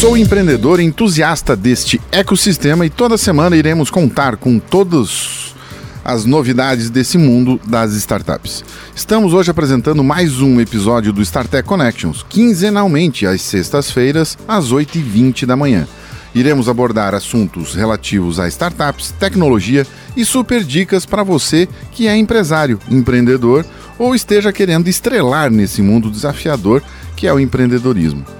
Sou empreendedor entusiasta deste ecossistema e toda semana iremos contar com todas as novidades desse mundo das startups. Estamos hoje apresentando mais um episódio do StarTech Connections, quinzenalmente às sextas-feiras, às 8h20 da manhã. Iremos abordar assuntos relativos a startups, tecnologia e super dicas para você que é empresário, empreendedor ou esteja querendo estrelar nesse mundo desafiador que é o empreendedorismo.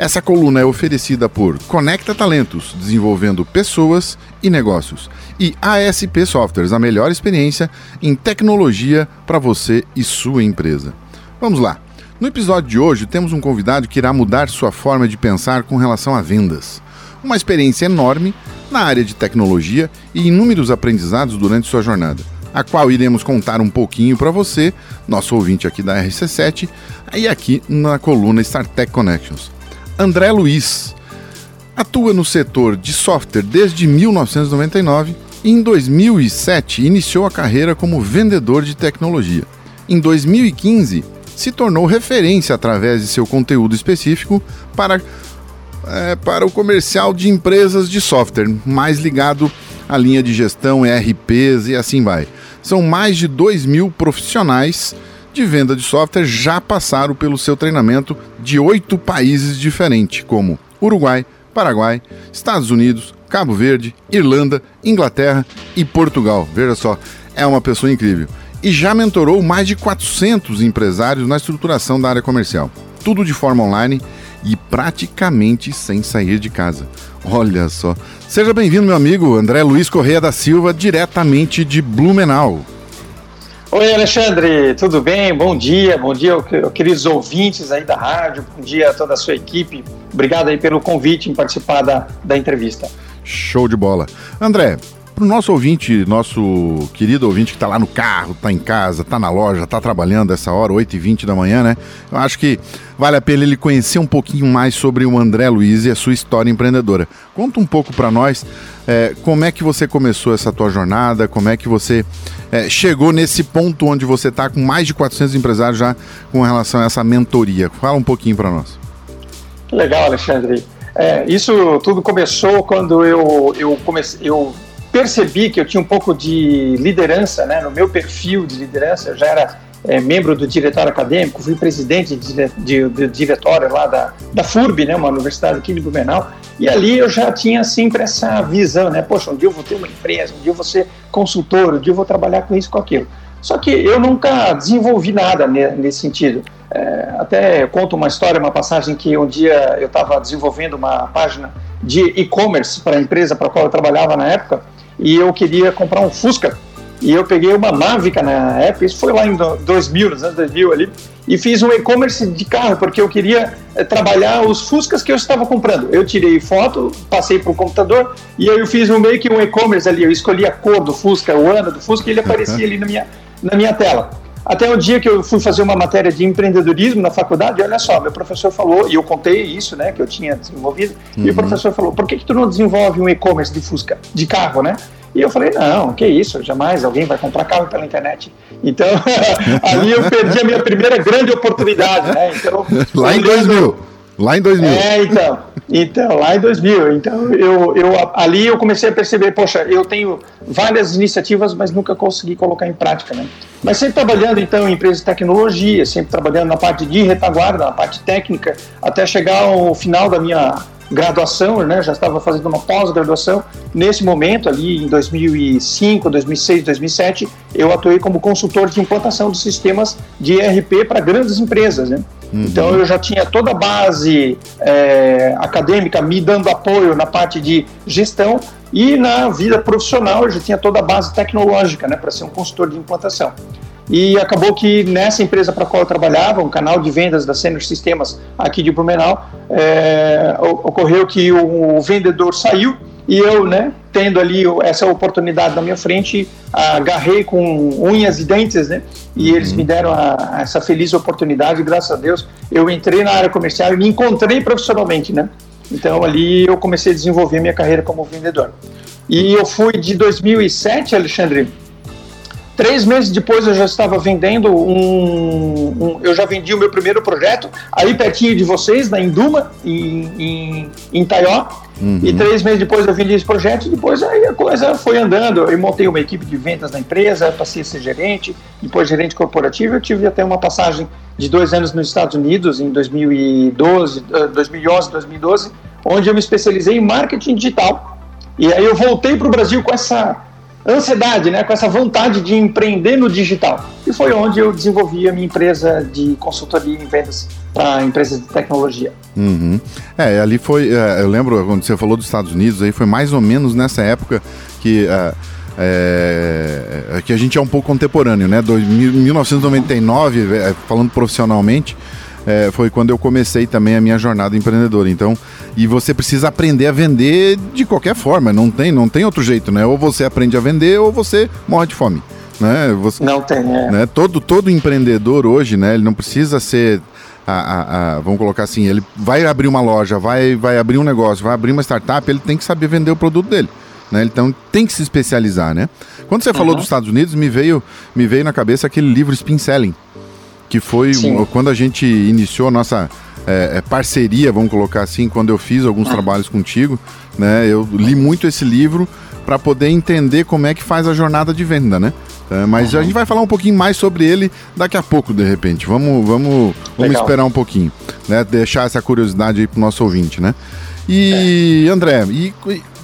Essa coluna é oferecida por Conecta Talentos, desenvolvendo pessoas e negócios, e ASP Softwares, a melhor experiência em tecnologia para você e sua empresa. Vamos lá. No episódio de hoje, temos um convidado que irá mudar sua forma de pensar com relação a vendas. Uma experiência enorme na área de tecnologia e inúmeros aprendizados durante sua jornada, a qual iremos contar um pouquinho para você, nosso ouvinte aqui da RC7, e aqui na coluna StarTech Connections. André Luiz. Atua no setor de software desde 1999 e em 2007 iniciou a carreira como vendedor de tecnologia. Em 2015, se tornou referência através de seu conteúdo específico para, é, para o comercial de empresas de software, mais ligado à linha de gestão, ERPs e assim vai. São mais de 2 mil profissionais de venda de software já passaram pelo seu treinamento de oito países diferentes, como Uruguai, Paraguai, Estados Unidos, Cabo Verde, Irlanda, Inglaterra e Portugal. Veja só, é uma pessoa incrível. E já mentorou mais de 400 empresários na estruturação da área comercial. Tudo de forma online e praticamente sem sair de casa. Olha só. Seja bem-vindo, meu amigo André Luiz Correia da Silva, diretamente de Blumenau. Oi, Alexandre, tudo bem? Bom dia, bom dia, queridos ouvintes aí da rádio, bom dia a toda a sua equipe. Obrigado aí pelo convite em participar da, da entrevista. Show de bola. André, para o nosso ouvinte, nosso querido ouvinte que está lá no carro, está em casa, está na loja, está trabalhando essa hora, 8h20 da manhã, né? Eu acho que vale a pena ele conhecer um pouquinho mais sobre o André Luiz e a sua história empreendedora. Conta um pouco para nós é, como é que você começou essa tua jornada, como é que você é, chegou nesse ponto onde você está com mais de 400 empresários já com relação a essa mentoria. Fala um pouquinho para nós. Legal, Alexandre. É, isso tudo começou quando eu, eu comecei, eu percebi que eu tinha um pouco de liderança, né, no meu perfil de liderança, eu já era é, membro do diretório acadêmico, fui presidente de, de, de, diretório lá da, da FURB, né, uma universidade aqui de Blumenau, e ali eu já tinha sempre essa visão, né, poxa, um dia eu vou ter uma empresa, um dia eu vou ser consultor, um dia eu vou trabalhar com isso, com aquilo. Só que eu nunca desenvolvi nada nesse sentido. É, até conto uma história, uma passagem que um dia eu estava desenvolvendo uma página de e-commerce para a empresa para a qual eu trabalhava na época, e eu queria comprar um Fusca. E eu peguei uma Mavic na época, isso foi lá em 2000, nos anos 2000 ali, e fiz um e-commerce de carro, porque eu queria é, trabalhar os Fuscas que eu estava comprando. Eu tirei foto, passei para o computador, e aí eu fiz um meio que um e-commerce ali, eu escolhi a cor do Fusca, o ano do Fusca, e ele aparecia ali na minha, na minha tela. Até um dia que eu fui fazer uma matéria de empreendedorismo na faculdade, olha só, meu professor falou, e eu contei isso, né, que eu tinha desenvolvido, uhum. e o uhum. professor falou, por que, que tu não desenvolve um e-commerce de Fusca, de carro, né? E eu falei, não, que isso, jamais alguém vai comprar carro pela internet. Então, ali eu perdi a minha primeira grande oportunidade, né? Então, Lá em 2000. Lá em 2000. É, então. Então, lá em 2000. Então, eu, eu, ali eu comecei a perceber, poxa, eu tenho várias iniciativas, mas nunca consegui colocar em prática, né? Mas sempre trabalhando, então, em empresas de tecnologia, sempre trabalhando na parte de retaguarda, na parte técnica, até chegar ao final da minha graduação, né? Já estava fazendo uma pós-graduação. Nesse momento, ali em 2005, 2006, 2007, eu atuei como consultor de implantação de sistemas de ERP para grandes empresas, né? Uhum. Então eu já tinha toda a base é, acadêmica me dando apoio na parte de gestão e na vida profissional eu já tinha toda a base tecnológica, né, para ser um consultor de implantação. E acabou que nessa empresa para qual eu trabalhava, um canal de vendas da Senior Sistemas aqui de Blumenau, é, ocorreu que o, o vendedor saiu e eu, né, tendo ali essa oportunidade na minha frente, agarrei com unhas e dentes, né? E uhum. eles me deram a, a essa feliz oportunidade, graças a Deus, eu entrei na área comercial e me encontrei profissionalmente, né? Então ali eu comecei a desenvolver minha carreira como vendedor. E eu fui de 2007, Alexandre, Três meses depois eu já estava vendendo um, um, Eu já vendi o meu primeiro projeto, aí pertinho de vocês, na Induma, em, em, em Taió. Uhum. E três meses depois eu vendi esse projeto e depois aí a coisa foi andando. Eu montei uma equipe de vendas na empresa, passei a ser gerente, depois gerente corporativo. Eu tive até uma passagem de dois anos nos Estados Unidos, em 2012, 2011, 2012, onde eu me especializei em marketing digital. E aí eu voltei para o Brasil com essa ansiedade, né, com essa vontade de empreender no digital. E foi onde eu desenvolvi a minha empresa de consultoria em vendas para empresas de tecnologia. Uhum. É, ali foi, é, eu lembro quando você falou dos Estados Unidos, aí foi mais ou menos nessa época que é, é, é que a gente é um pouco contemporâneo, né? Do, 1999, é, falando profissionalmente, é, foi quando eu comecei também a minha jornada empreendedora. Então, e você precisa aprender a vender de qualquer forma, não tem, não tem outro jeito, né? Ou você aprende a vender ou você morre de fome. Né? Você, não tem, é. Né? Todo, todo empreendedor hoje, né? Ele não precisa ser a, a, a, vamos colocar assim, ele vai abrir uma loja, vai, vai abrir um negócio, vai abrir uma startup, ele tem que saber vender o produto dele. Né? Então tem que se especializar, né? Quando você uhum. falou dos Estados Unidos, me veio, me veio na cabeça aquele livro Spin Selling, que foi um, quando a gente iniciou a nossa é, é, parceria, vamos colocar assim, quando eu fiz alguns ah. trabalhos contigo, né? Eu li muito esse livro para poder entender como é que faz a jornada de venda, né? É, mas uhum. a gente vai falar um pouquinho mais sobre ele daqui a pouco, de repente. Vamos, vamos, vamos esperar um pouquinho, né? Deixar essa curiosidade aí pro nosso ouvinte, né? E é. André, e,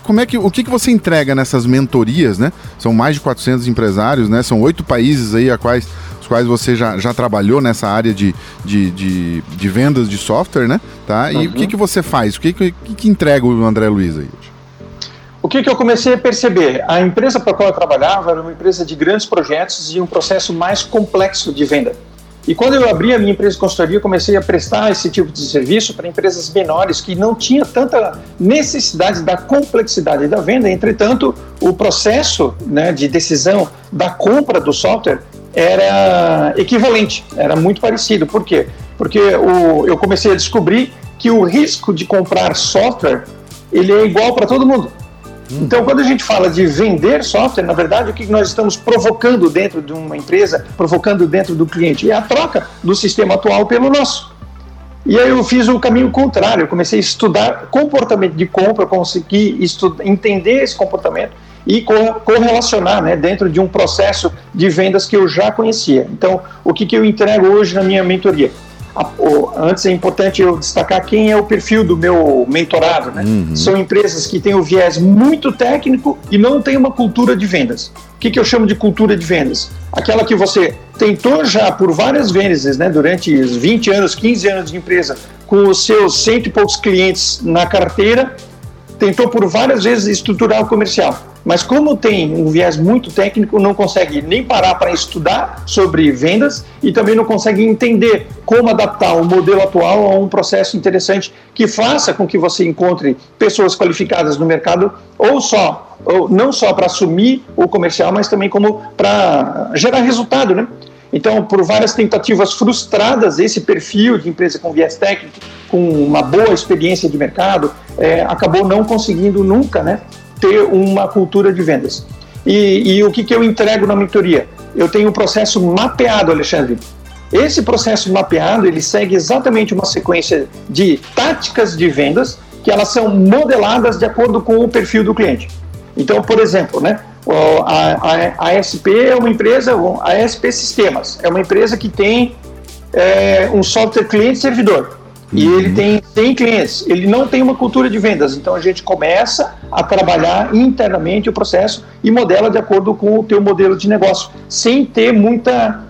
como é que o que, que você entrega nessas mentorias, né? São mais de 400 empresários, né? São oito países aí a quais os quais você já, já trabalhou nessa área de, de, de, de vendas de software, né? Tá? E uhum. o que, que você faz? O que, que, que entrega o André Luiz aí? O que, que eu comecei a perceber? A empresa para a qual eu trabalhava era uma empresa de grandes projetos e um processo mais complexo de venda. E quando eu abri a minha empresa de consultoria, eu comecei a prestar esse tipo de serviço para empresas menores que não tinha tanta necessidade da complexidade da venda. Entretanto, o processo né, de decisão da compra do software era equivalente, era muito parecido. Por quê? Porque o, eu comecei a descobrir que o risco de comprar software ele é igual para todo mundo. Hum. Então, quando a gente fala de vender software, na verdade, o que nós estamos provocando dentro de uma empresa, provocando dentro do cliente, é a troca do sistema atual pelo nosso. E aí eu fiz o caminho contrário, eu comecei a estudar comportamento de compra, consegui entender esse comportamento e correlacionar né, dentro de um processo de vendas que eu já conhecia. Então, o que, que eu entrego hoje na minha mentoria? antes é importante eu destacar quem é o perfil do meu mentorado. Né? Uhum. São empresas que têm o viés muito técnico e não têm uma cultura de vendas. O que, que eu chamo de cultura de vendas? Aquela que você tentou já por várias vezes, né, durante 20 anos, 15 anos de empresa, com os seus cento e poucos clientes na carteira, tentou por várias vezes estruturar o comercial mas como tem um viés muito técnico, não consegue nem parar para estudar sobre vendas e também não consegue entender como adaptar o modelo atual a um processo interessante que faça com que você encontre pessoas qualificadas no mercado ou só ou não só para assumir o comercial, mas também como para gerar resultado, né? Então, por várias tentativas frustradas, esse perfil de empresa com viés técnico, com uma boa experiência de mercado, é, acabou não conseguindo nunca né, ter uma cultura de vendas. E, e o que, que eu entrego na mentoria? Eu tenho um processo mapeado, Alexandre. Esse processo mapeado, ele segue exatamente uma sequência de táticas de vendas que elas são modeladas de acordo com o perfil do cliente. Então, por exemplo, né, a, a, a SP é uma empresa, a SP Sistemas, é uma empresa que tem é, um software cliente-servidor e uhum. ele tem 100 clientes. Ele não tem uma cultura de vendas, então a gente começa a trabalhar internamente o processo e modela de acordo com o teu modelo de negócio, sem ter muita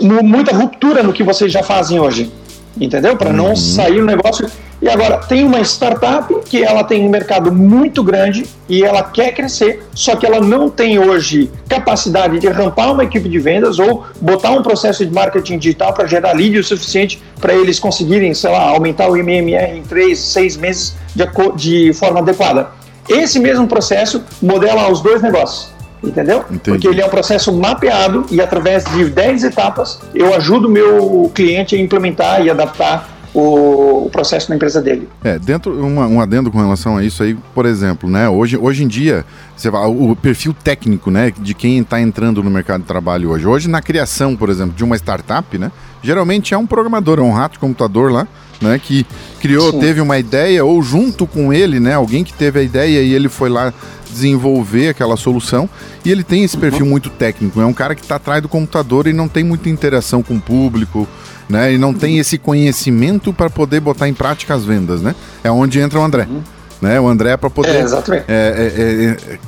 muita ruptura no que vocês já fazem hoje, entendeu? Para não uhum. sair o negócio e agora, tem uma startup que ela tem um mercado muito grande e ela quer crescer, só que ela não tem hoje capacidade de rampar uma equipe de vendas ou botar um processo de marketing digital para gerar lead o suficiente para eles conseguirem, sei lá, aumentar o MMR em três, seis meses de, de forma adequada. Esse mesmo processo modela os dois negócios entendeu? Entendi. Porque ele é um processo mapeado e através de 10 etapas eu ajudo o meu cliente a implementar e adaptar o, o processo na empresa dele. É, dentro, uma, um adendo com relação a isso aí, por exemplo, né, hoje, hoje em dia, você vai, o perfil técnico, né, de quem está entrando no mercado de trabalho hoje. Hoje, na criação, por exemplo, de uma startup, né, geralmente é um programador, é um rato de computador lá, né, que criou, Sim. teve uma ideia, ou junto com ele, né, alguém que teve a ideia e ele foi lá desenvolver aquela solução, e ele tem esse perfil muito técnico, é um cara que está atrás do computador e não tem muita interação com o público, né, e não tem esse conhecimento para poder botar em prática as vendas, né, é onde entra o André, né, o André é para poder... É, exatamente. É, é, é, é,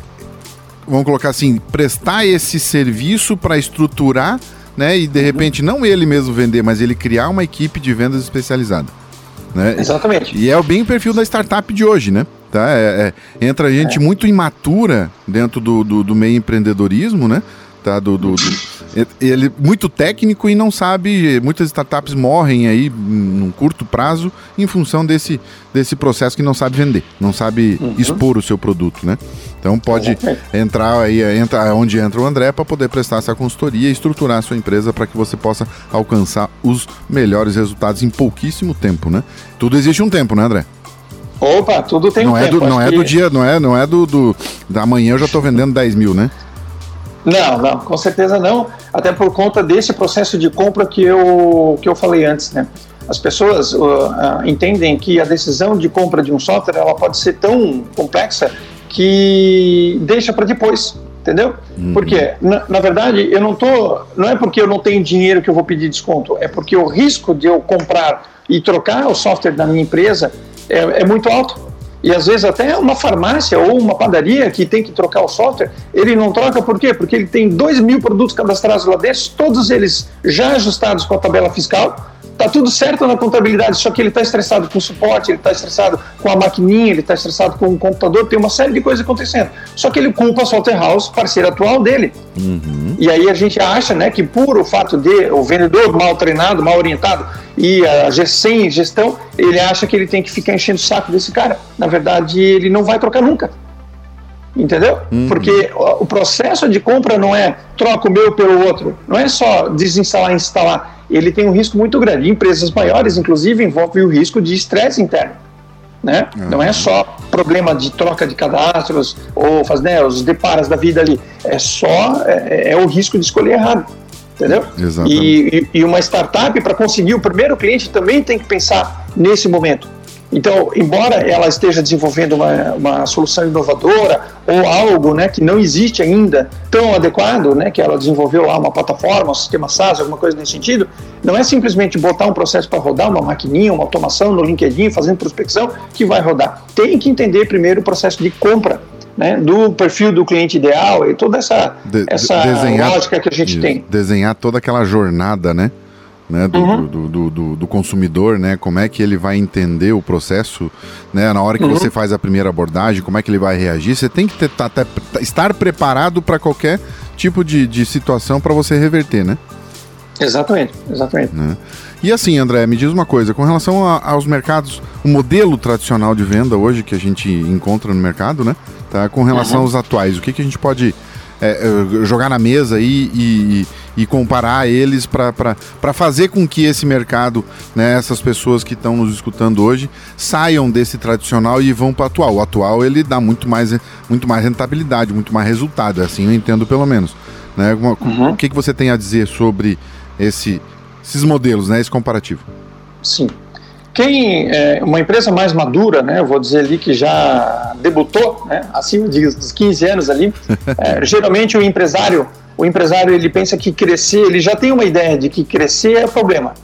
vamos colocar assim, prestar esse serviço para estruturar né? E de repente não ele mesmo vender, mas ele criar uma equipe de vendas especializada. Né? Exatamente. E é bem o perfil da startup de hoje, né? Tá? É, é, entra gente é. muito imatura dentro do, do, do, meio empreendedorismo, né? Tá? Do, do, do, ele muito técnico e não sabe. Muitas startups morrem aí num curto prazo em função desse, desse processo que não sabe vender, não sabe uhum. expor o seu produto, né? Então pode entrar aí, entra onde entra o André para poder prestar essa consultoria e estruturar a sua empresa para que você possa alcançar os melhores resultados em pouquíssimo tempo, né? Tudo existe um tempo, né, André? Opa, tudo tem não um é tempo. Do, não é que... do dia, não é, não é do, do da manhã eu já estou vendendo 10 mil, né? Não, não, com certeza não. Até por conta desse processo de compra que eu, que eu falei antes, né? As pessoas uh, uh, entendem que a decisão de compra de um software ela pode ser tão complexa que deixa para depois, entendeu? Uhum. Porque na, na, verdade eu não tô, não é porque eu não tenho dinheiro que eu vou pedir desconto, é porque o risco de eu comprar e trocar o software da minha empresa é, é muito alto. E às vezes até uma farmácia ou uma padaria que tem que trocar o software, ele não troca por quê? Porque ele tem dois mil produtos cadastrados lá dentro, todos eles já ajustados com a tabela fiscal, Tá tudo certo na contabilidade, só que ele está estressado com o suporte, ele está estressado com a maquininha, ele está estressado com o computador, tem uma série de coisas acontecendo. Só que ele culpa a Software House, parceiro atual dele. Uhum. E aí a gente acha né, que por o fato de o vendedor mal treinado, mal orientado e a sem gestão, ele acha que ele tem que ficar enchendo o saco desse cara. Na verdade, ele não vai trocar nunca. Entendeu? Uhum. Porque o processo de compra não é troca o meu pelo outro, não é só desinstalar e instalar ele tem um risco muito grande. Empresas maiores, inclusive, envolve o risco de estresse interno. Né? Uhum. Não é só problema de troca de cadastros ou fazer né, os deparas da vida ali. É só é, é o risco de escolher errado. Entendeu? E, e, e uma startup, para conseguir o primeiro cliente, também tem que pensar nesse momento. Então, embora ela esteja desenvolvendo uma, uma solução inovadora ou algo né, que não existe ainda tão adequado, né, que ela desenvolveu lá uma plataforma, um sistema SaaS, alguma coisa nesse sentido, não é simplesmente botar um processo para rodar, uma maquininha, uma automação no LinkedIn, fazendo prospecção, que vai rodar. Tem que entender primeiro o processo de compra né, do perfil do cliente ideal e toda essa, de, essa desenhar, lógica que a gente tem. Desenhar toda aquela jornada, né? Né, do, uhum. do, do, do, do, consumidor, né, como é que ele vai entender o processo, né, na hora que uhum. você faz a primeira abordagem, como é que ele vai reagir, você tem que ter, tá, tá, estar preparado para qualquer tipo de, de situação para você reverter, né? Exatamente, exatamente. Né? E assim, André, me diz uma coisa, com relação a, aos mercados, o modelo tradicional de venda hoje que a gente encontra no mercado, né, tá, com relação uhum. aos atuais, o que, que a gente pode é, é jogar na mesa e, e, e comparar eles para fazer com que esse mercado, né, essas pessoas que estão nos escutando hoje, saiam desse tradicional e vão para o atual. O atual ele dá muito mais, muito mais rentabilidade, muito mais resultado, é assim eu entendo pelo menos. Né? Uhum. O que, que você tem a dizer sobre esse, esses modelos, né, esse comparativo? Sim. Quem é uma empresa mais madura, né, eu vou dizer ali que já debutou, né, acima de, dos 15 anos ali, é, geralmente o empresário, o empresário ele pensa que crescer, ele já tem uma ideia de que crescer é problema,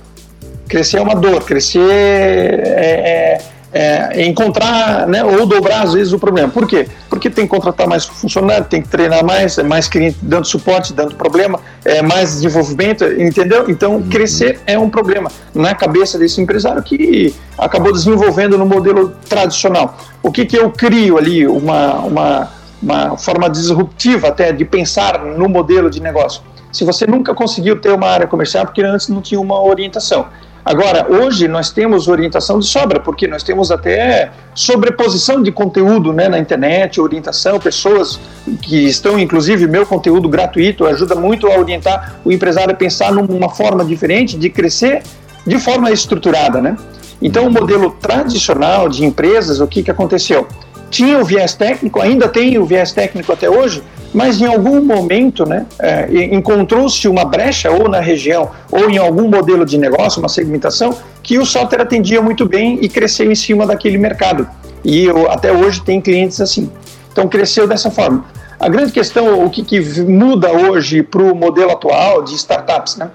crescer é uma dor, crescer é, é encontrar né, ou dobrar às vezes o problema. Por quê? Porque tem que contratar mais funcionário, tem que treinar mais, é mais cliente dando suporte, dando problema, é mais desenvolvimento, entendeu? Então uhum. crescer é um problema na cabeça desse empresário que acabou desenvolvendo no modelo tradicional. O que, que eu crio ali? Uma, uma, uma forma disruptiva até de pensar no modelo de negócio. Se você nunca conseguiu ter uma área comercial, porque antes não tinha uma orientação. Agora, hoje nós temos orientação de sobra, porque nós temos até sobreposição de conteúdo né, na internet, orientação, pessoas que estão, inclusive, meu conteúdo gratuito ajuda muito a orientar o empresário a pensar numa forma diferente de crescer de forma estruturada, né? Então, o modelo tradicional de empresas, o que, que aconteceu? Tinha o viés técnico, ainda tem o viés técnico até hoje, mas em algum momento né, é, encontrou-se uma brecha ou na região ou em algum modelo de negócio, uma segmentação, que o software atendia muito bem e cresceu em cima daquele mercado. E eu, até hoje tem clientes assim. Então cresceu dessa forma. A grande questão, o que, que muda hoje para o modelo atual de startups, né?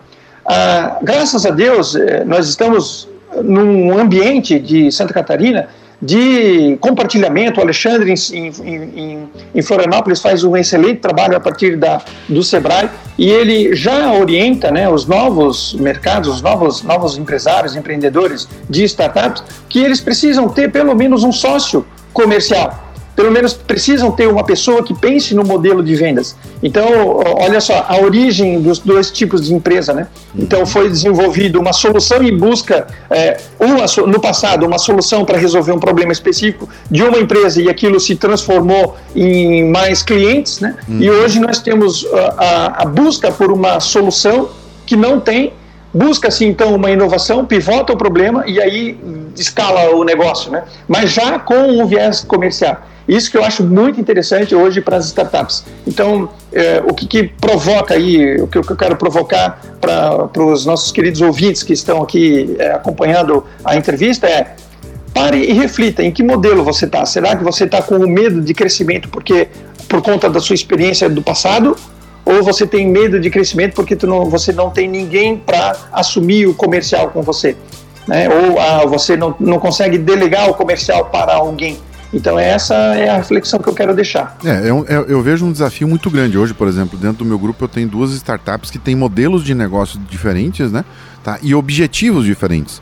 Ah, graças a Deus, eh, nós estamos num ambiente de Santa Catarina de compartilhamento. O Alexandre, em, em, em, Florianópolis, faz um excelente trabalho a partir da, do Sebrae e ele já orienta né, os novos mercados, os novos, novos empresários, empreendedores de startups, que eles precisam ter pelo menos um sócio comercial pelo menos precisam ter uma pessoa que pense no modelo de vendas. Então, olha só, a origem dos dois tipos de empresa, né? Então, foi desenvolvido uma solução em busca, é, uma, no passado, uma solução para resolver um problema específico de uma empresa e aquilo se transformou em mais clientes, né? Uhum. E hoje nós temos a, a busca por uma solução que não tem busca-se então uma inovação, pivota o problema e aí escala o negócio, né? Mas já com um viés comercial. Isso que eu acho muito interessante hoje para as startups. Então, é, o que, que, provoca aí, o que, eu quero provocar para os nossos queridos ouvintes que estão aqui é, acompanhando a entrevista é pare e reflita em que modelo você está. Será que você está com medo de crescimento porque por conta da sua experiência do passado? Ou você tem medo de crescimento porque não, você não tem ninguém para assumir o comercial com você? Né? Ou ah, você não, não consegue delegar o comercial para alguém? Então essa é a reflexão que eu quero deixar. É, eu, é, eu, vejo um desafio muito grande hoje, por exemplo, dentro do meu grupo eu tenho duas startups que têm modelos de negócio diferentes, né? Tá? E objetivos diferentes.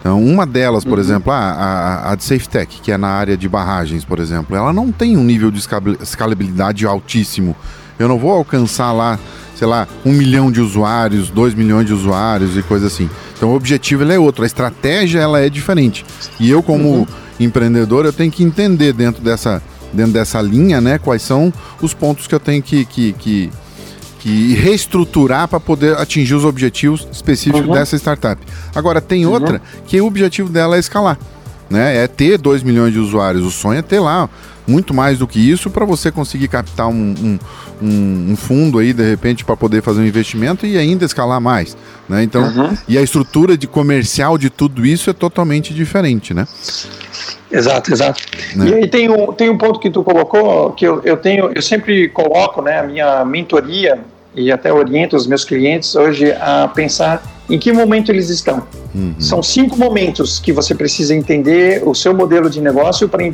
Então, uma delas, por uhum. exemplo, a, a, a de SafeTech, que é na área de barragens, por exemplo, ela não tem um nível de escalabilidade altíssimo. Eu não vou alcançar lá, sei lá, um milhão de usuários, dois milhões de usuários e coisa assim. Então, o objetivo é outro, a estratégia ela é diferente. E eu, como uhum empreendedor, eu tenho que entender dentro dessa, dentro dessa linha, né, quais são os pontos que eu tenho que, que, que, reestruturar para poder atingir os objetivos específicos uhum. dessa startup. Agora, tem uhum. outra que o objetivo dela é escalar. Né? É ter 2 milhões de usuários. O sonho é ter lá muito mais do que isso para você conseguir captar um, um, um, fundo aí, de repente, para poder fazer um investimento e ainda escalar mais. Né? Então, uhum. e a estrutura de comercial de tudo isso é totalmente diferente, né? Exato, exato. Né? E aí tem um, tem um ponto que tu colocou que eu, eu tenho, eu sempre coloco, né, a minha mentoria e até oriento os meus clientes hoje a pensar em que momento eles estão. Uhum. São cinco momentos que você precisa entender o seu modelo de negócio para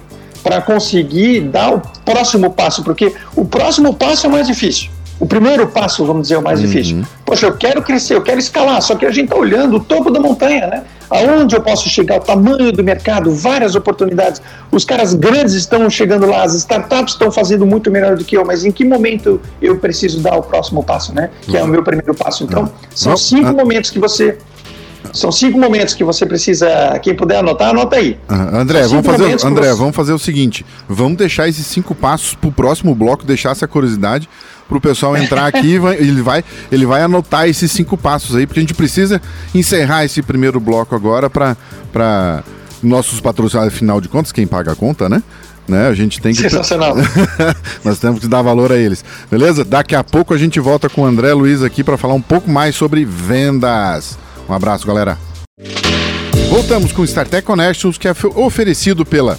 conseguir dar o próximo passo, porque o próximo passo é mais difícil. O primeiro passo, vamos dizer, é o mais uhum. difícil. Poxa, eu quero crescer, eu quero escalar, só que a gente está olhando o topo da montanha, né? Aonde eu posso chegar, o tamanho do mercado, várias oportunidades. Os caras grandes estão chegando lá, as startups estão fazendo muito melhor do que eu, mas em que momento eu preciso dar o próximo passo, né? Que uhum. é o meu primeiro passo. Então, uhum. são cinco ah. momentos que você são cinco momentos que você precisa. Quem puder anotar, anota aí. Uhum. André, vamos fazer, André você... vamos fazer o seguinte: vamos deixar esses cinco passos para o próximo bloco, deixar essa curiosidade para o pessoal entrar aqui. ele, vai, ele vai anotar esses cinco passos aí, porque a gente precisa encerrar esse primeiro bloco agora para nossos patrocinadores, afinal de contas, quem paga a conta, né? né? A gente tem que. Sensacional. Nós temos que dar valor a eles. Beleza? Daqui a pouco a gente volta com o André Luiz aqui para falar um pouco mais sobre vendas. Um abraço, galera. Voltamos com o StarTech Connections, que é oferecido pela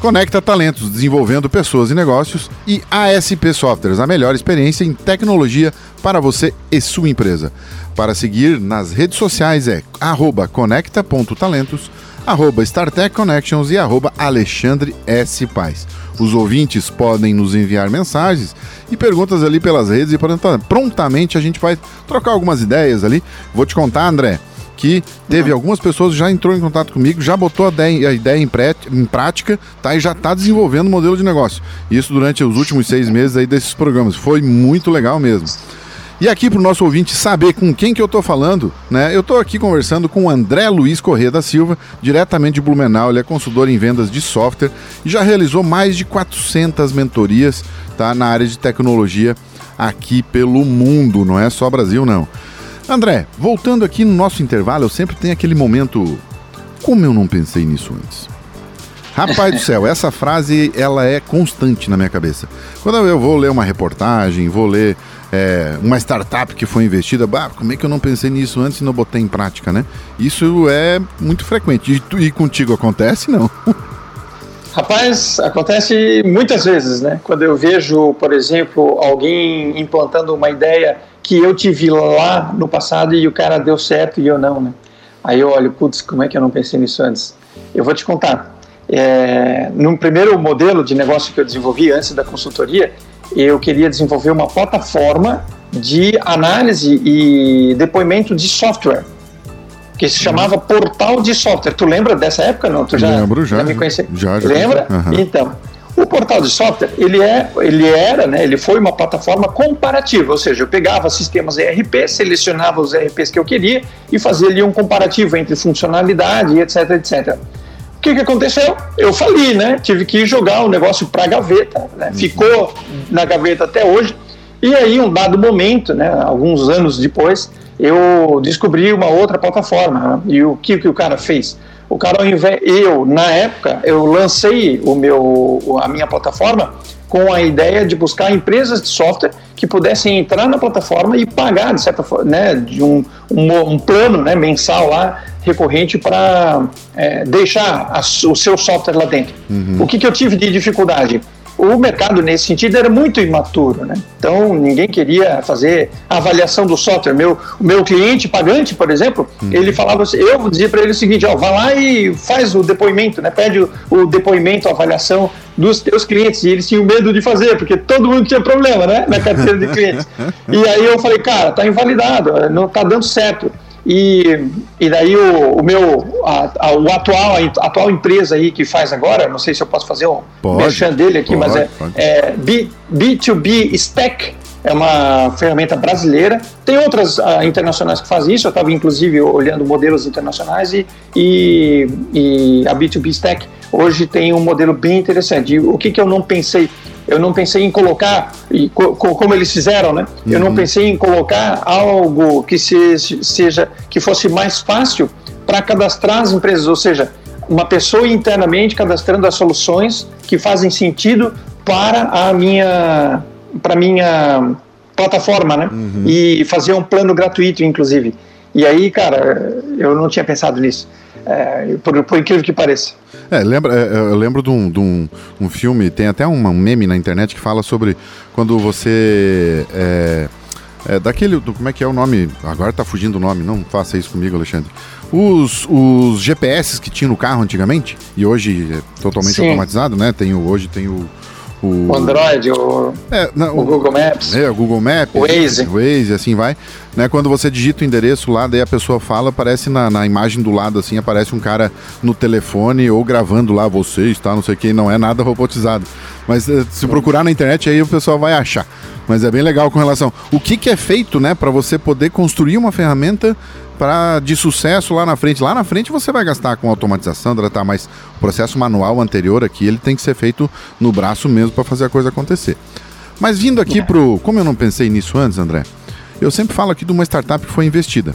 Conecta Talentos, desenvolvendo pessoas e negócios, e ASP Softwares, a melhor experiência em tecnologia para você e sua empresa. Para seguir nas redes sociais é conecta.talentos, arroba StarTech Connections e arroba Alexandre S. Paz. Os ouvintes podem nos enviar mensagens e perguntas ali pelas redes e prontamente a gente vai trocar algumas ideias ali. Vou te contar, André, que teve algumas pessoas já entrou em contato comigo, já botou a ideia, a ideia em, pré, em, prática, tá? E já está desenvolvendo o modelo de negócio. Isso durante os últimos seis meses aí desses programas. Foi muito legal mesmo. E aqui para o nosso ouvinte saber com quem que eu estou falando, né? Eu estou aqui conversando com o André Luiz Corrêa da Silva, diretamente de Blumenau. Ele é consultor em vendas de software e já realizou mais de 400 mentorias tá, na área de tecnologia aqui pelo mundo, não é só Brasil não. André, voltando aqui no nosso intervalo, eu sempre tenho aquele momento Como eu não pensei nisso antes? Rapaz do céu, essa frase ela é constante na minha cabeça. Quando eu vou ler uma reportagem, vou ler é, uma startup que foi investida, bah, como é que eu não pensei nisso antes e não botei em prática, né? Isso é muito frequente. E, e contigo acontece, não? Rapaz, acontece muitas vezes, né? Quando eu vejo, por exemplo, alguém implantando uma ideia que eu tive lá no passado e o cara deu certo e eu não, né? Aí eu olho, putz, como é que eu não pensei nisso antes? Eu vou te contar. É, no primeiro modelo de negócio que eu desenvolvi antes da consultoria, eu queria desenvolver uma plataforma de análise e depoimento de software que se chamava Portal de Software. Tu lembra dessa época? Não, tu já, Lembro, já, já me conhecia? Já, já. Lembra? Uhum. Então, o portal de software, ele, é, ele era, né, ele foi uma plataforma comparativa, ou seja, eu pegava sistemas ERP, selecionava os ERPs que eu queria e fazia ali um comparativo entre funcionalidade, etc, etc. O que, que aconteceu? Eu fali, né? Tive que jogar o negócio para a gaveta, né? Uhum. ficou na gaveta até hoje. E aí, um dado momento, né, alguns anos depois, eu descobri uma outra plataforma. Né? E o que, que o cara fez? O cara, ao invés, eu, na época, eu lancei o meu, a minha plataforma com a ideia de buscar empresas de software que pudessem entrar na plataforma e pagar, de certa forma, né, de um, um, um plano né, mensal lá, recorrente, para é, deixar a, o seu software lá dentro. Uhum. O que, que eu tive de dificuldade? O mercado nesse sentido era muito imaturo, né? Então ninguém queria fazer avaliação do software. Meu, o meu cliente pagante, por exemplo, uhum. ele falava assim, eu dizia para ele o seguinte, ó, vai lá e faz o depoimento, né? Pede o, o, depoimento, a avaliação dos teus clientes. E eles tinham medo de fazer, porque todo mundo tinha problema, né? Na carteira de clientes. e aí eu falei, cara, tá invalidado, não tá dando certo. E, e daí o, o meu, a, a, o atual, a atual empresa aí que faz agora, não sei se eu posso fazer um merchan dele aqui, pode, mas é, é B, B2B Stack, é uma ferramenta brasileira. Tem outras uh, internacionais que fazem isso, eu estava inclusive olhando modelos internacionais e, e, e, a B2B Stack hoje tem um modelo bem interessante. E o que, que eu não pensei eu não pensei em colocar, e co como eles fizeram, né? Uhum. Eu não uhum. pensei em colocar algo que se, seja que fosse mais fácil para cadastrar as empresas, ou seja, uma pessoa internamente cadastrando as soluções que fazem sentido para a minha para minha plataforma, né? Uhum. E fazer um plano gratuito, inclusive. E aí, cara, eu não tinha pensado nisso é, por, por, incrível que pareça. É, lembra, é, eu lembro de, um, de um, um, filme, tem até um meme na internet que fala sobre quando você. É, é, daquele. Do, como é que é o nome? Agora tá fugindo o nome, não faça isso comigo, Alexandre. Os, os GPS que tinha no carro antigamente, e hoje é totalmente Sim. automatizado, né? Tem o, hoje tem o o, Android, o, é, não, o, Google Maps. É, o Google Maps. O Waze. O Waze, assim vai. Né, quando você digita o endereço lá, daí a pessoa fala, aparece na, na imagem do lado, assim, aparece um cara no telefone ou gravando lá você está, não sei o que, não é nada robotizado. Mas eh, se procurar na internet, aí o pessoal vai achar. Mas é bem legal com relação. O que, que é feito, né, para você poder construir uma ferramenta para de sucesso lá na frente. Lá na frente você vai gastar com automatização, tratar mais o processo manual anterior aqui, ele tem que ser feito no braço mesmo para fazer a coisa acontecer. Mas vindo aqui é. pro, como eu não pensei nisso antes, André, eu sempre falo aqui de uma startup que foi investida.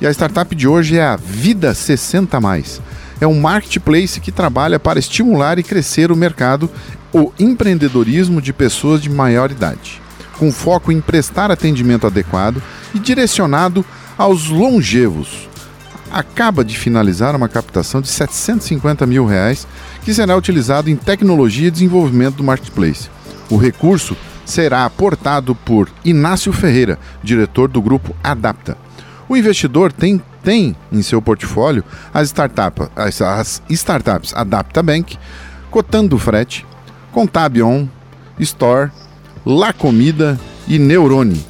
E a startup de hoje é a Vida 60 mais. É um marketplace que trabalha para estimular e crescer o mercado, o empreendedorismo de pessoas de maior idade, com foco em prestar atendimento adequado e direcionado aos longevos. Acaba de finalizar uma captação de 750 mil reais que será utilizado em tecnologia e desenvolvimento do marketplace. O recurso será aportado por Inácio Ferreira, diretor do grupo Adapta. O investidor tem, tem em seu portfólio as, startup, as, as startups Adapta Bank, Cotando Frete, Contabion, Store, La Comida e Neurone,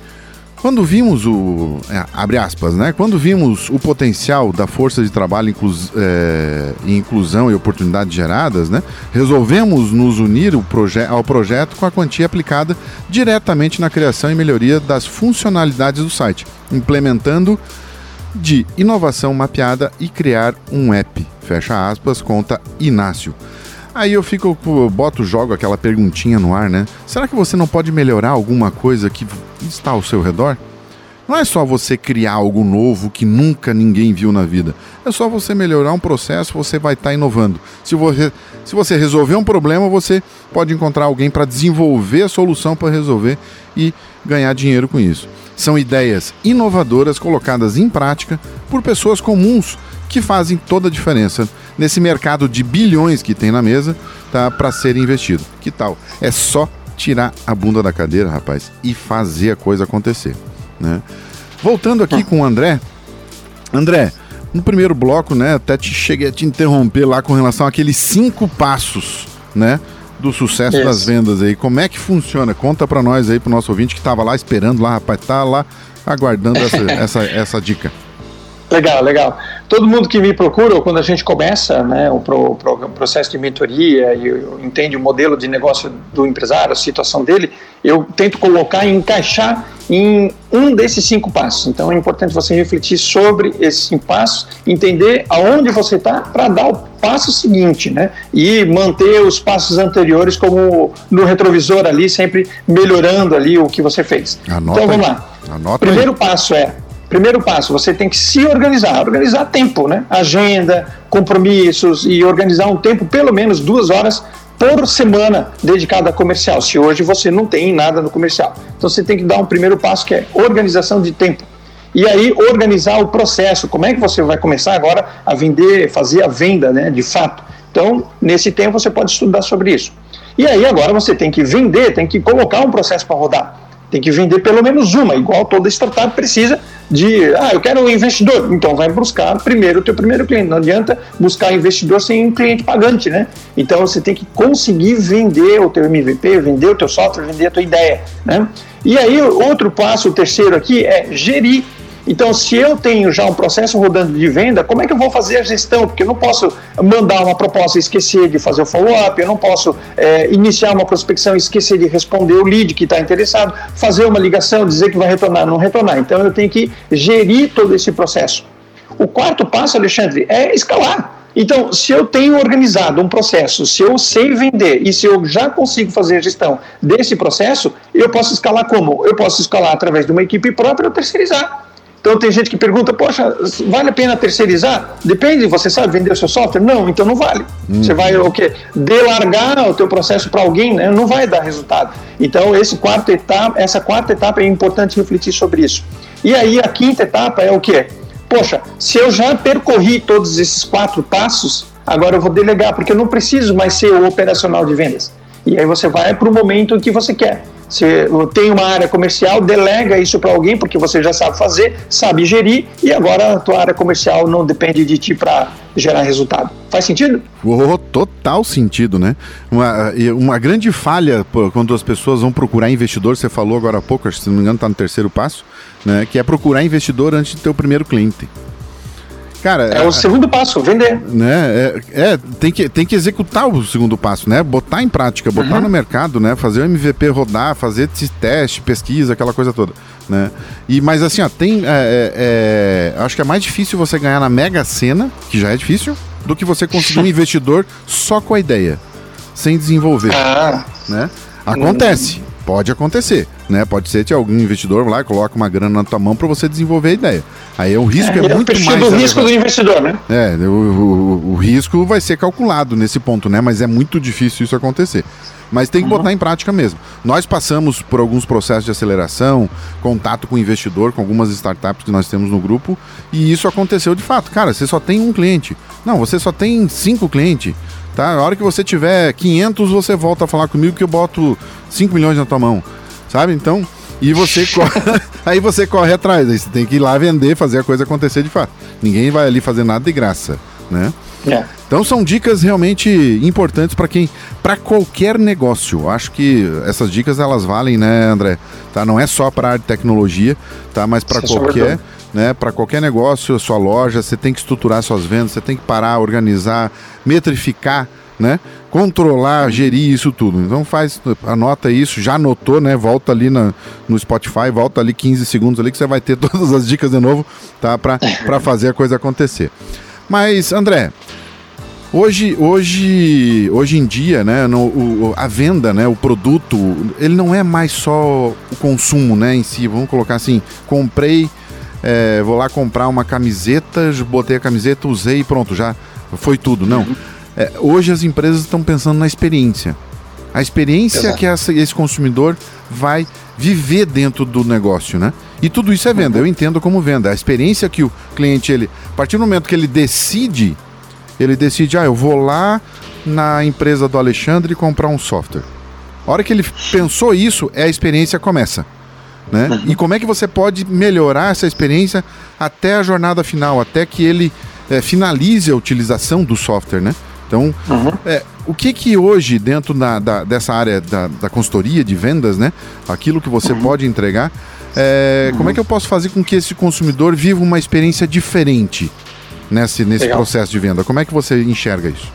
quando vimos o. É, abre aspas, né? Quando vimos o potencial da força de trabalho inclus, é, inclusão e oportunidades geradas, né? Resolvemos nos unir proje ao projeto com a quantia aplicada diretamente na criação e melhoria das funcionalidades do site, implementando de inovação mapeada e criar um app. Fecha aspas, conta Inácio. Aí eu fico, boto, jogo aquela perguntinha no ar, né? Será que você não pode melhorar alguma coisa que está ao seu redor? Não é só você criar algo novo que nunca ninguém viu na vida. É só você melhorar um processo, você vai estar tá inovando. Se você, se você resolver um problema, você pode encontrar alguém para desenvolver a solução para resolver e ganhar dinheiro com isso. São ideias inovadoras colocadas em prática por pessoas comuns que fazem toda a diferença nesse mercado de bilhões que tem na mesa tá, para ser investido. Que tal? É só tirar a bunda da cadeira, rapaz, e fazer a coisa acontecer. Né? Voltando aqui com o André. André, no primeiro bloco, né, até te cheguei a te interromper lá com relação àqueles cinco passos, né, do sucesso Isso. das vendas aí. Como é que funciona? Conta para nós aí, pro nosso ouvinte que estava lá esperando lá, rapaz, tá lá aguardando essa, essa, essa dica. Legal, legal. Todo mundo que me procura, quando a gente começa né, o, pro, pro, processo de mentoria e entende o modelo de negócio do empresário, a situação dele, eu tento colocar e encaixar em um desses cinco passos. Então é importante você refletir sobre esses cinco passos, entender aonde você está para dar o passo seguinte, né? E manter os passos anteriores como no retrovisor ali, sempre melhorando ali o que você fez. Anota então vamos lá. Anota Primeiro aí. passo é Primeiro passo, você tem que se organizar, organizar tempo, né? Agenda, compromissos e organizar um tempo, pelo menos duas horas por semana dedicada a comercial, se hoje você não tem nada no comercial. Então você tem que dar um primeiro passo que é organização de tempo. E aí organizar o processo, como é que você vai começar agora a vender, fazer a venda, né, de fato. Então, nesse tempo você pode estudar sobre isso. E aí agora você tem que vender, tem que colocar um processo para rodar. Tem que vender pelo menos uma, igual toda startup precisa de, ah, eu quero um investidor. Então vai buscar primeiro o teu primeiro cliente. Não adianta buscar investidor sem um cliente pagante, né? Então você tem que conseguir vender o teu MVP, vender o teu software, vender a tua ideia, né? E aí outro passo, o terceiro aqui é gerir então, se eu tenho já um processo rodando de venda, como é que eu vou fazer a gestão? Porque eu não posso mandar uma proposta e esquecer de fazer o follow-up, eu não posso é, iniciar uma prospecção e esquecer de responder o lead que está interessado, fazer uma ligação, dizer que vai retornar, não retornar. Então, eu tenho que gerir todo esse processo. O quarto passo, Alexandre, é escalar. Então, se eu tenho organizado um processo, se eu sei vender e se eu já consigo fazer a gestão desse processo, eu posso escalar como? Eu posso escalar através de uma equipe própria ou terceirizar. Então tem gente que pergunta, poxa, vale a pena terceirizar? Depende, você sabe vender o seu software? Não, então não vale. Hum. Você vai o quê? Delargar o teu processo para alguém, né? não vai dar resultado. Então esse quarto etapa, essa quarta etapa é importante refletir sobre isso. E aí a quinta etapa é o quê? Poxa, se eu já percorri todos esses quatro passos, agora eu vou delegar, porque eu não preciso mais ser o operacional de vendas. E aí você vai para o momento que você quer. Você tem uma área comercial, delega isso para alguém, porque você já sabe fazer, sabe gerir, e agora a tua área comercial não depende de ti para gerar resultado. Faz sentido? Oh, total sentido, né? Uma, uma grande falha quando as pessoas vão procurar investidor, você falou agora há pouco, se não me engano está no terceiro passo, né? Que é procurar investidor antes de ter o primeiro cliente. Cara, é, o segundo passo, vender. Né? É, é, tem, que, tem que executar o segundo passo, né? Botar em prática, botar uhum. no mercado, né? Fazer o MVP rodar, fazer teste, pesquisa, aquela coisa toda. Né? E, mas assim, ó, tem. É, é, é, acho que é mais difícil você ganhar na Mega Sena, que já é difícil, do que você conseguir um investidor só com a ideia, sem desenvolver. Ah. Né? Acontece. Hum. Pode acontecer, né? Pode ser que algum investidor lá coloca uma grana na tua mão para você desenvolver a ideia. Aí o risco é, é muito mais. do risco do investidor, né? É, o, o, o, risco vai ser calculado nesse ponto, né? Mas é muito difícil isso acontecer. Mas tem que uhum. botar em prática mesmo. Nós passamos por alguns processos de aceleração, contato com o investidor, com algumas startups que nós temos no grupo, e isso aconteceu de fato. Cara, você só tem um cliente. Não, você só tem cinco clientes. Tá? A hora que você tiver 500, você volta a falar comigo que eu boto 5 milhões na tua mão. Sabe? Então, e você corre, aí você corre atrás, aí você tem que ir lá vender, fazer a coisa acontecer de fato. Ninguém vai ali fazer nada de graça, né? É. Então são dicas realmente importantes para quem, para qualquer negócio. Acho que essas dicas elas valem, né, André? Tá? Não é só para a tecnologia, tá? Mas para é qualquer, né? Para qualquer negócio, sua loja, você tem que estruturar suas vendas, você tem que parar, organizar, metrificar né? Controlar, gerir isso tudo. Então faz, anota isso, já anotou, né? Volta ali na, no Spotify, volta ali 15 segundos ali que você vai ter todas as dicas de novo, tá? Para fazer a coisa acontecer. Mas, André, Hoje, hoje, hoje em dia, né, no, o, a venda, né, o produto, ele não é mais só o consumo, né, em si. Vamos colocar assim, comprei, é, vou lá comprar uma camiseta, botei a camiseta, usei e pronto, já foi tudo. Não. É, hoje as empresas estão pensando na experiência. A experiência Exato. que essa, esse consumidor vai viver dentro do negócio, né? E tudo isso é venda. Eu entendo como venda. A experiência que o cliente ele, a partir do momento que ele decide ele decide, ah, eu vou lá na empresa do Alexandre comprar um software. A hora que ele pensou isso, é a experiência começa. Né? Uhum. E como é que você pode melhorar essa experiência até a jornada final, até que ele é, finalize a utilização do software, né? Então, uhum. é, o que que hoje, dentro da, da dessa área da, da, consultoria de vendas, né? Aquilo que você uhum. pode entregar, é, como é que eu posso fazer com que esse consumidor viva uma experiência diferente? nesse, nesse processo de venda. Como é que você enxerga isso?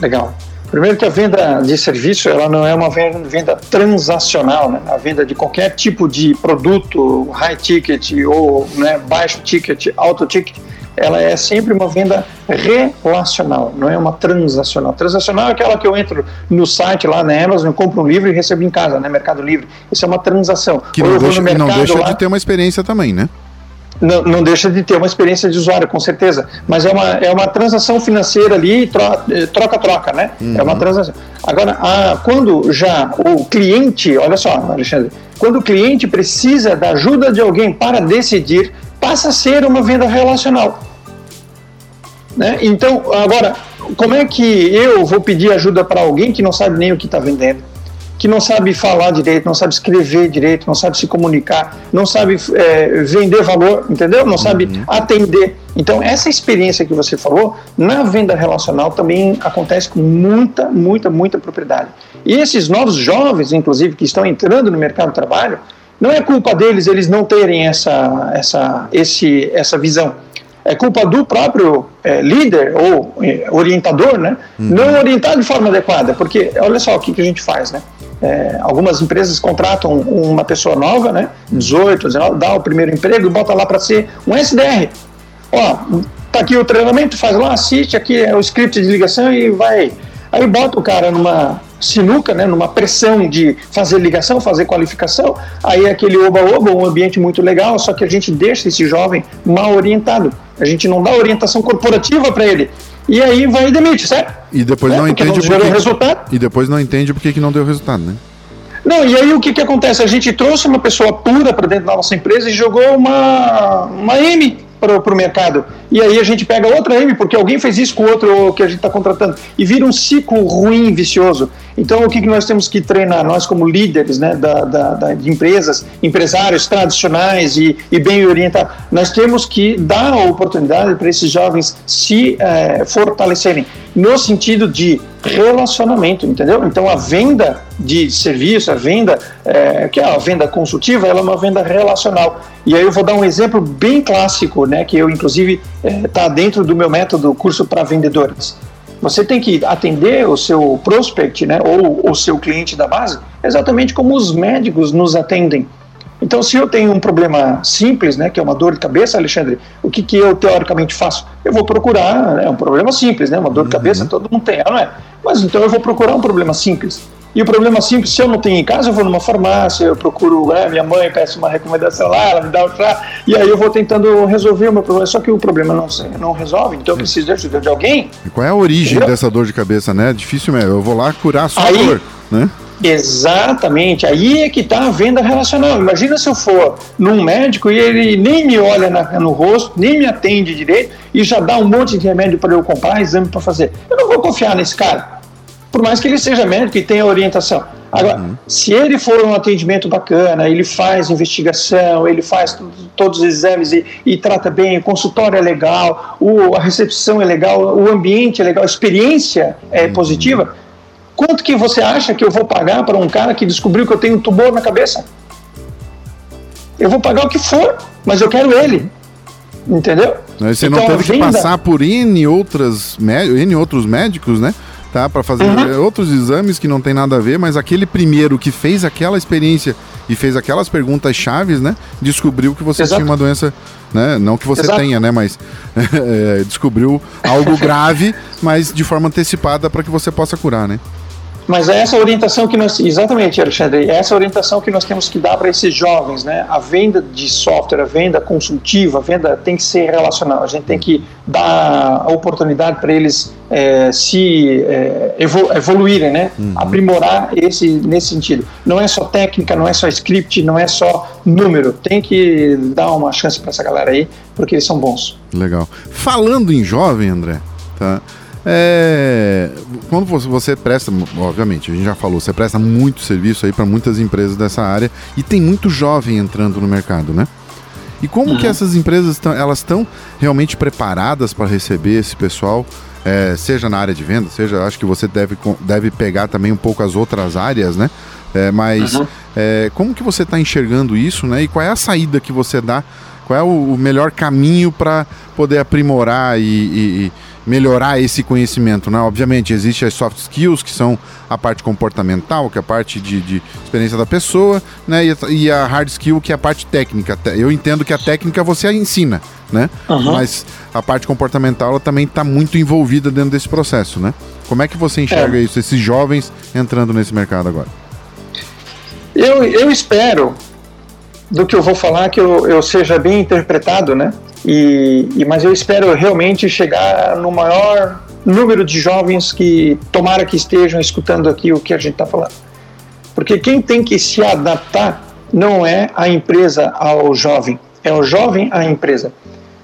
Legal. Primeiro que a venda de serviço ela não é uma venda transacional, né? a venda de qualquer tipo de produto, high ticket ou né, baixo ticket, alto ticket, ela é sempre uma venda relacional, não é uma transacional. Transacional é aquela que eu entro no site lá na Amazon, compro um livro e recebo em casa, né? Mercado Livre. Isso é uma transação. Que não deixa, não deixa lá, de ter uma experiência também, né? Não, não, deixa de ter uma experiência de usuário, com certeza. Mas é uma, é uma transação financeira ali, eh, troca-troca, né? Uhum. É uma transação. Agora, a, quando já o cliente, olha só, Alexandre, quando o cliente precisa da ajuda de alguém para decidir, passa a ser uma venda relacional. Né? Então, agora, como é que eu vou pedir ajuda para alguém que não sabe nem o que está vendendo? Que não sabe falar direito, não sabe escrever direito, não sabe se comunicar, não sabe é, vender valor, entendeu? Não sabe uhum. atender. Então, essa experiência que você falou, na venda relacional também acontece com muita, muita, muita propriedade. E esses novos jovens, inclusive, que estão entrando no mercado de trabalho, não é culpa deles eles não terem essa, essa, esse, essa visão. É culpa do próprio é, líder ou é, orientador, né? Uhum. Não orientar de forma adequada, porque olha só o que, que a gente faz, né? É, algumas empresas contratam uma pessoa nova, né, 18, 19, dá o primeiro emprego e bota lá para ser um SDR. Ó, tá aqui o treinamento, faz lá, assiste, aqui é o script de ligação e vai. Aí bota o cara numa sinuca, né, numa pressão de fazer ligação, fazer qualificação, aí é aquele oba-oba, um ambiente muito legal, só que a gente deixa esse jovem mal orientado. A gente não dá orientação corporativa para ele e aí vai e demite, certo? E depois é, não entende não porque... resultado. E depois não entende porque que não deu resultado, né? Não, e aí o que, que acontece? A gente trouxe uma pessoa pura para dentro da nossa empresa e jogou uma, uma M para o mercado. E aí a gente pega outra M, porque alguém fez isso com o outro que a gente está contratando. E vira um ciclo ruim, vicioso. Então, o que, que nós temos que treinar? Nós, como líderes né, da, da, da de empresas, empresários tradicionais e, e, bem orientados, nós temos que dar a oportunidade para esses jovens se é, fortalecerem no sentido de relacionamento, entendeu? Então, a venda de serviço, a venda, é, que é a venda consultiva, ela é uma venda relacional. E aí eu vou dar um exemplo bem clássico, né, que eu, inclusive, está é, dentro do meu método curso para vendedores. Você tem que atender o seu prospect, né, ou o seu cliente da base, exatamente como os médicos nos atendem. Então, se eu tenho um problema simples, né, que é uma dor de cabeça, Alexandre, o que, que eu teoricamente faço? Eu vou procurar, é um problema simples, né, uma dor de cabeça uhum. todo mundo tem, não é? Mas então eu vou procurar um problema simples. E o problema simples, se eu não tenho em casa, eu vou numa farmácia, eu procuro né, minha mãe, peço uma recomendação lá, ela me dá o chá, e aí eu vou tentando resolver o meu problema. Só que o problema não, não resolve, então eu preciso de ajuda de alguém. E qual é a origem entendeu? dessa dor de cabeça, né? Difícil mesmo. Eu vou lá curar a sua aí, dor, né? Exatamente, aí é que está a venda relacional. Imagina se eu for num médico e ele nem me olha na, no rosto, nem me atende direito e já dá um monte de remédio para eu comprar, exame para fazer. Eu não vou confiar nesse cara por mais que ele seja médico e tenha orientação. Agora, uhum. se ele for um atendimento bacana, ele faz investigação, ele faz todos os exames e, e trata bem, o consultório é legal, o, a recepção é legal, o ambiente é legal, a experiência é uhum. positiva, quanto que você acha que eu vou pagar para um cara que descobriu que eu tenho um tumor na cabeça? Eu vou pagar o que for, mas eu quero ele. Entendeu? Você então, não teve venda... que passar por N, outras, N outros médicos, né? Tá? Para fazer uhum. outros exames que não tem nada a ver, mas aquele primeiro que fez aquela experiência e fez aquelas perguntas chaves, né? Descobriu que você Exato. tinha uma doença, né? Não que você Exato. tenha, né? Mas é, descobriu algo grave, mas de forma antecipada para que você possa curar, né? Mas é essa orientação que nós, exatamente, Alexandre, é essa orientação que nós temos que dar para esses jovens, né? A venda de software, a venda consultiva, a venda tem que ser relacional. A gente tem que dar a oportunidade para eles é, se é, evoluírem, né? Uhum. Aprimorar esse nesse sentido. Não é só técnica, não é só script, não é só número. Tem que dar uma chance para essa galera aí, porque eles são bons. Legal. Falando em jovem, André, tá? É, quando você presta, obviamente, a gente já falou, você presta muito serviço aí para muitas empresas dessa área e tem muito jovem entrando no mercado, né? E como uhum. que essas empresas tão, elas estão realmente preparadas para receber esse pessoal, é, seja na área de venda, seja, acho que você deve, deve pegar também um pouco as outras áreas, né? É, mas uhum. é, como que você está enxergando isso, né? E qual é a saída que você dá? Qual é o, o melhor caminho para poder aprimorar e, e, e melhorar esse conhecimento, né? Obviamente, existe as soft skills, que são a parte comportamental, que é a parte de, de experiência da pessoa, né? E a, e a, hard skill, que é a parte técnica. Eu entendo que a técnica você ensina, né? Uhum. Mas a parte comportamental ela também está muito envolvida dentro desse processo, né? Como é que você enxerga é. isso, esses jovens entrando nesse mercado agora? Eu, eu espero do que eu vou falar que eu, eu seja bem interpretado, né? E, e, mas eu espero realmente chegar no maior número de jovens que tomara que estejam escutando aqui o que a gente está falando. Porque quem tem que se adaptar não é a empresa ao jovem, é o jovem à empresa.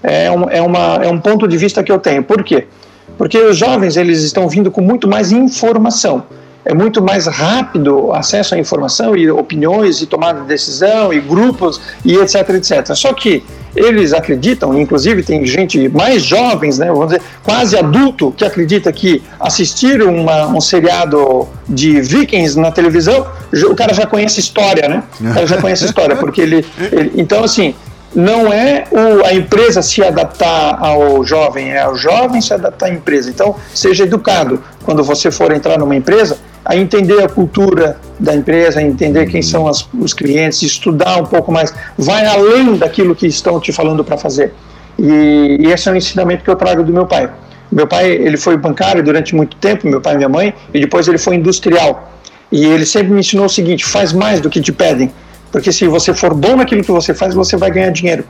É um, é, uma, é um ponto de vista que eu tenho. Por quê? Porque os jovens eles estão vindo com muito mais informação é muito mais rápido acesso à informação e opiniões e tomada de decisão e grupos e etc, etc. Só que eles acreditam, inclusive tem gente mais jovens, né, vamos dizer, quase adulto, que acredita que assistir uma, um seriado de vikings na televisão, o cara já conhece história, né? O cara já conhece história, porque ele, ele então assim, não é o, a empresa se adaptar ao jovem, é o jovem se adaptar à empresa. Então, seja educado. Quando você for entrar numa empresa, a entender a cultura da empresa, entender quem são as, os clientes, estudar um pouco mais, vai além daquilo que estão te falando para fazer. E, e, esse é o ensinamento que eu trago do meu pai. Meu pai ele foi bancário durante muito tempo, meu pai e minha mãe, e depois ele foi industrial. E ele sempre me ensinou o seguinte: faz mais do que te pedem, porque se você for bom naquilo que você faz, você vai ganhar dinheiro.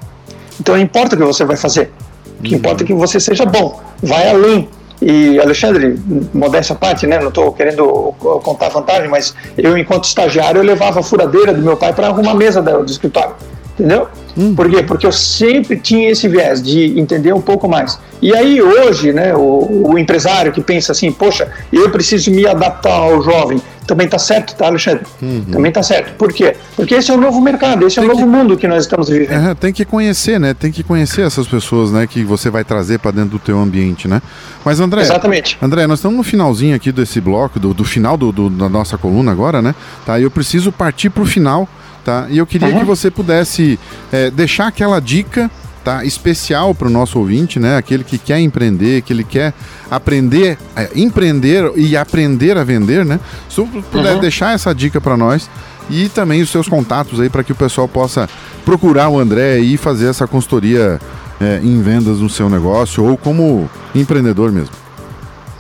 Então não importa o que você vai fazer, o que importa é que você seja bom, vai além e Alexandre, modéstia à parte, né, não estou querendo contar vantagem, mas eu, enquanto estagiário, eu levava a furadeira do meu pai para arrumar a mesa do escritório. Entendeu? Hum. Por quê? Porque eu sempre tinha esse viés de entender um pouco mais. E aí hoje, né, o, o empresário que pensa assim, poxa, eu preciso me adaptar ao jovem, também está certo, tá, Alexandre? Uhum. Também está certo. Por quê? Porque esse é o novo mercado, esse tem é o novo que... mundo que nós estamos vivendo. É, tem que conhecer, né? Tem que conhecer essas pessoas, né? Que você vai trazer para dentro do teu ambiente, né? Mas André, Exatamente. André, nós estamos no finalzinho aqui desse bloco, do, do final do, do, da nossa coluna agora, né? Tá? Eu preciso partir para o final, tá? E eu queria uhum. que você pudesse é, deixar aquela dica tá? especial para o nosso ouvinte, né? Aquele que quer empreender, que ele quer aprender, é, empreender e aprender a vender, né? Se você puder uhum. deixar essa dica para nós e também os seus contatos aí para que o pessoal possa procurar o André e fazer essa consultoria é, em vendas no seu negócio ou como empreendedor mesmo.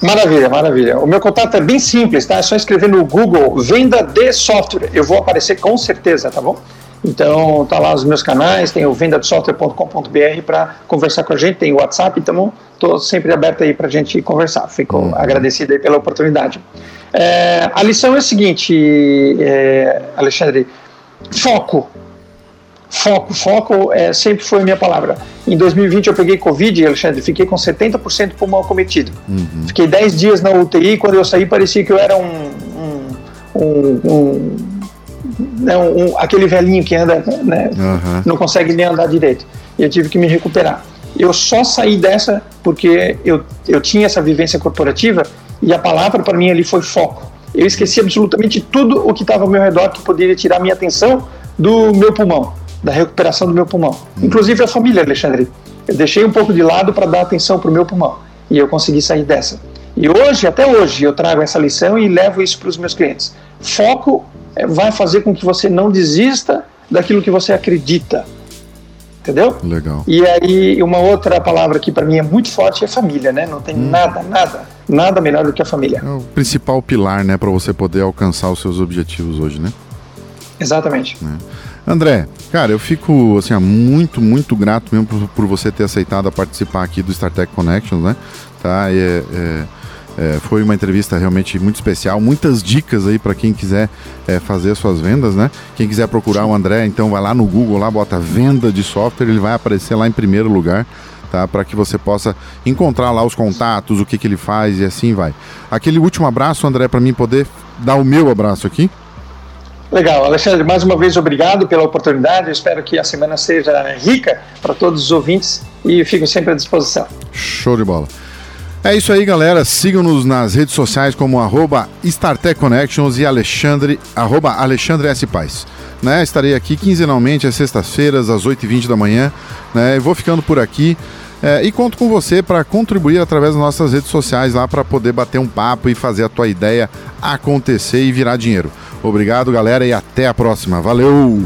Maravilha, maravilha. O meu contato é bem simples, tá? É só escrever no Google venda de software. Eu vou aparecer com certeza, tá bom? Então, tá lá os meus canais, tem o vendadesoftware.com.br para conversar com a gente, tem o WhatsApp, então estou sempre aberto aí para a gente conversar. Fico uhum. agradecido aí pela oportunidade. É, a lição é a seguinte, é, Alexandre, foco. Foco, foco é, sempre foi a minha palavra. Em 2020 eu peguei Covid, Alexandre, fiquei com 70% pulmão cometido. Uhum. Fiquei 10 dias na UTI, quando eu saí parecia que eu era um, um, um, um né, um, aquele velhinho que anda, né, uhum. não consegue nem andar direito. E eu tive que me recuperar. Eu só saí dessa porque eu, eu tinha essa vivência corporativa e a palavra para mim ali foi foco. Eu esqueci absolutamente tudo o que estava ao meu redor que poderia tirar minha atenção do meu pulmão, da recuperação do meu pulmão. Uhum. Inclusive a família, Alexandre. Eu deixei um pouco de lado para dar atenção para o meu pulmão e eu consegui sair dessa. E hoje, até hoje, eu trago essa lição e levo isso para os meus clientes. Foco é, vai fazer com que você não desista daquilo que você acredita. Entendeu? Legal. E aí, uma outra palavra que para mim é muito forte é família, né? Não tem hum. nada, nada, nada melhor do que a família. É o principal pilar, né, para você poder alcançar os seus objetivos hoje, né? Exatamente. É. André, cara, eu fico assim, muito, muito grato mesmo por, por, você ter aceitado a participar aqui do StarTech Connections, né? Tá? É, é, é, foi uma entrevista realmente muito especial, muitas dicas aí para quem quiser é, fazer suas vendas, né? Quem quiser procurar o André, então vai lá no Google, lá bota venda de software, ele vai aparecer lá em primeiro lugar. Tá, para que você possa encontrar lá os contatos, o que, que ele faz e assim vai. Aquele último abraço, André, para mim poder dar o meu abraço aqui. Legal, Alexandre, mais uma vez obrigado pela oportunidade. Eu espero que a semana seja rica para todos os ouvintes e fico sempre à disposição. Show de bola. É isso aí, galera. Sigam-nos nas redes sociais como arroba StarTech Connections e Alexandre, arroba Alexandre S. Paz. Né? Estarei aqui quinzenalmente às sextas-feiras, às 8h20 da manhã. Né? Vou ficando por aqui. É, e conto com você para contribuir através das nossas redes sociais lá para poder bater um papo e fazer a tua ideia acontecer e virar dinheiro. Obrigado, galera, e até a próxima. Valeu!